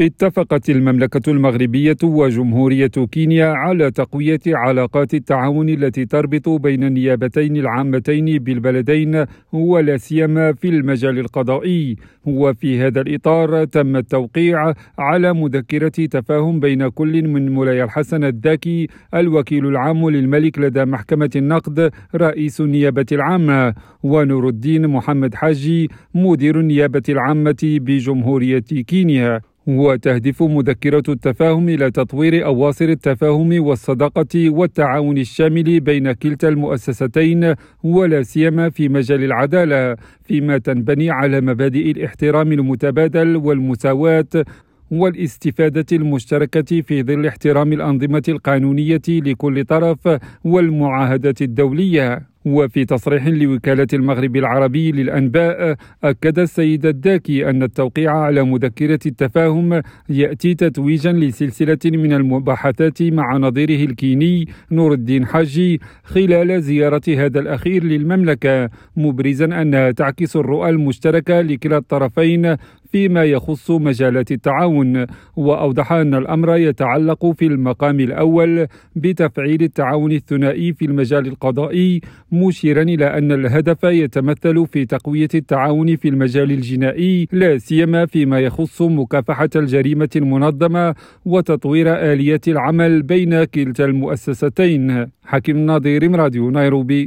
اتفقت المملكة المغربية وجمهورية كينيا على تقوية علاقات التعاون التي تربط بين النيابتين العامتين بالبلدين ولا سيما في المجال القضائي. وفي هذا الإطار تم التوقيع على مذكرة تفاهم بين كل من مولاي الحسن الداكي الوكيل العام للملك لدى محكمة النقد رئيس النيابة العامة ونور الدين محمد حاجي مدير النيابة العامة بجمهورية كينيا. وتهدف مذكرة التفاهم إلى تطوير أواصر التفاهم والصداقة والتعاون الشامل بين كلتا المؤسستين ولا سيما في مجال العدالة فيما تنبني على مبادئ الاحترام المتبادل والمساواة والاستفادة المشتركة في ظل احترام الأنظمة القانونية لكل طرف والمعاهدات الدولية. وفي تصريح لوكالة المغرب العربي للأنباء أكد السيد الداكي أن التوقيع على مذكرة التفاهم يأتي تتويجا لسلسلة من المباحثات مع نظيره الكيني نور الدين حاجي خلال زيارة هذا الأخير للمملكة مبرزا أنها تعكس الرؤى المشتركة لكلا الطرفين فيما يخص مجالات التعاون وأوضح أن الأمر يتعلق في المقام الأول بتفعيل التعاون الثنائي في المجال القضائي مشيرا إلى أن الهدف يتمثل في تقوية التعاون في المجال الجنائي لا سيما فيما يخص مكافحة الجريمة المنظمة وتطوير اليات العمل بين كلتا المؤسستين. حكيم ناظر راديو نيروبي.